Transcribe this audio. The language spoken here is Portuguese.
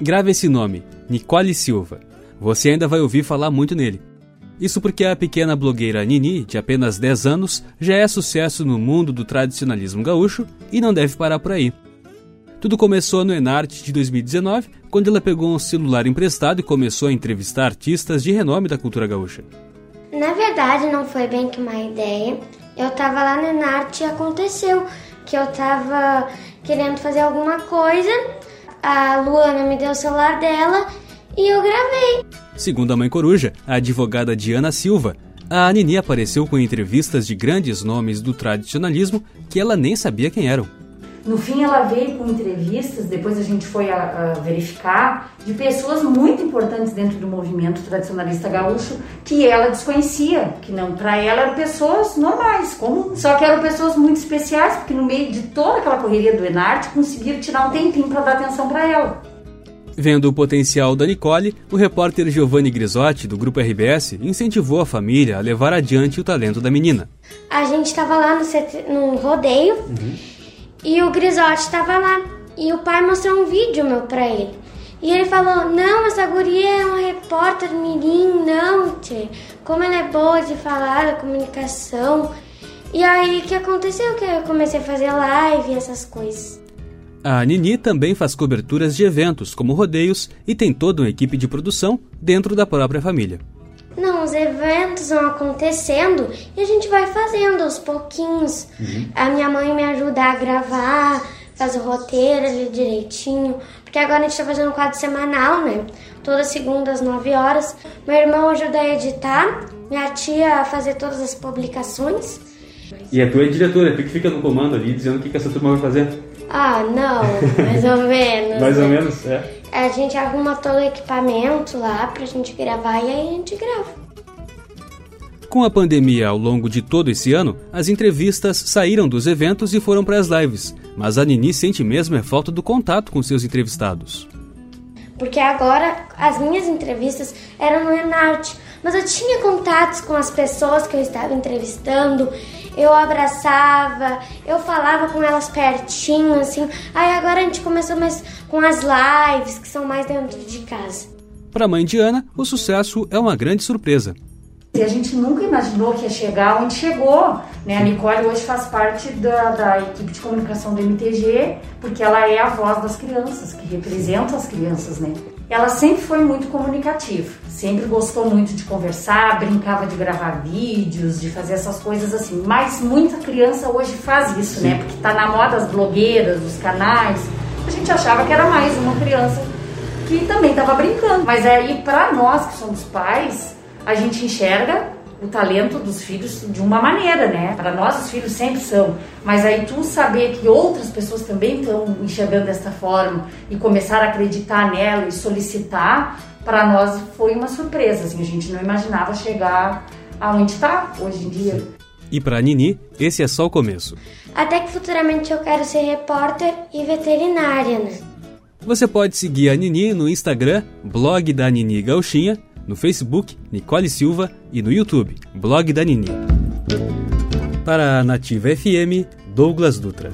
Grave esse nome, Nicole Silva. Você ainda vai ouvir falar muito nele. Isso porque a pequena blogueira Nini, de apenas 10 anos, já é sucesso no mundo do tradicionalismo gaúcho e não deve parar por aí. Tudo começou no Enarte de 2019, quando ela pegou um celular emprestado e começou a entrevistar artistas de renome da cultura gaúcha. Na verdade, não foi bem que uma ideia. Eu tava lá no Enarte e aconteceu que eu tava querendo fazer alguma coisa. A Luana me deu o celular dela e eu gravei. Segundo a mãe coruja, a advogada Diana Silva, a Nini apareceu com entrevistas de grandes nomes do tradicionalismo que ela nem sabia quem eram. No fim, ela veio com entrevistas, depois a gente foi a, a verificar, de pessoas muito importantes dentro do movimento tradicionalista gaúcho que ela desconhecia, que não, para ela eram pessoas normais, como, só que eram pessoas muito especiais, porque no meio de toda aquela correria do Enarte, conseguiram tirar um tempinho para dar atenção para ela. Vendo o potencial da Nicole, o repórter Giovanni Grisotti, do Grupo RBS, incentivou a família a levar adiante o talento da menina. A gente estava lá no, no rodeio. Uhum e o Grisotti estava lá. E o pai mostrou um vídeo meu pra ele. E ele falou: Não, essa guria é uma repórter mirim, não, tchê. Como ela é boa de falar, da comunicação. E aí, que aconteceu? Que eu comecei a fazer live e essas coisas. A Nini também faz coberturas de eventos, como rodeios, e tem toda uma equipe de produção dentro da própria família. Não, os eventos vão acontecendo e a gente vai fazendo aos pouquinhos. Uhum. A minha mãe me ajuda a gravar, faz o roteiro ali direitinho. Porque agora a gente tá fazendo um quadro semanal, né? Toda segunda às 9 horas. Meu irmão ajuda a editar, minha tia a fazer todas as publicações. E a tua é diretora, tu que fica no comando ali dizendo o que, que essa turma vai fazer? Ah, não, mais ou menos. mais ou menos, é. A gente arruma todo o equipamento lá pra gente gravar e aí a gente grava. Com a pandemia ao longo de todo esse ano, as entrevistas saíram dos eventos e foram para as lives, mas a Nini sente mesmo a falta do contato com seus entrevistados. Porque agora as minhas entrevistas eram no Enarte, mas eu tinha contatos com as pessoas que eu estava entrevistando, eu abraçava, eu falava com elas pertinho, assim. Aí agora a gente começou mais com as lives, que são mais dentro de casa. Para a mãe Diana, o sucesso é uma grande surpresa. E a gente nunca imaginou que ia chegar onde chegou. Né? A Nicole hoje faz parte da, da, equipe de comunicação do MTG, porque ela é a voz das crianças, que representa as crianças. Né? Ela sempre foi muito comunicativa, sempre gostou muito de conversar, brincava de gravar vídeos, de fazer essas coisas assim. Mas muita criança hoje faz isso, né? Porque tá na moda as blogueiras, os canais. A gente achava que era mais uma criança que também estava brincando. Mas aí, para nós que somos pais, a gente enxerga o talento dos filhos de uma maneira, né? Para nós os filhos sempre são, mas aí tu saber que outras pessoas também estão enxergando desta forma e começar a acreditar nela e solicitar, para nós foi uma surpresa, assim, a gente não imaginava chegar aonde está hoje em dia. E para Nini, esse é só o começo. Até que futuramente eu quero ser repórter e veterinária, né? Você pode seguir a Nini no Instagram, blog da Nini Gauchinha, no Facebook, Nicole Silva e no YouTube, Blog da Nini. Para a Nativa FM, Douglas Dutra.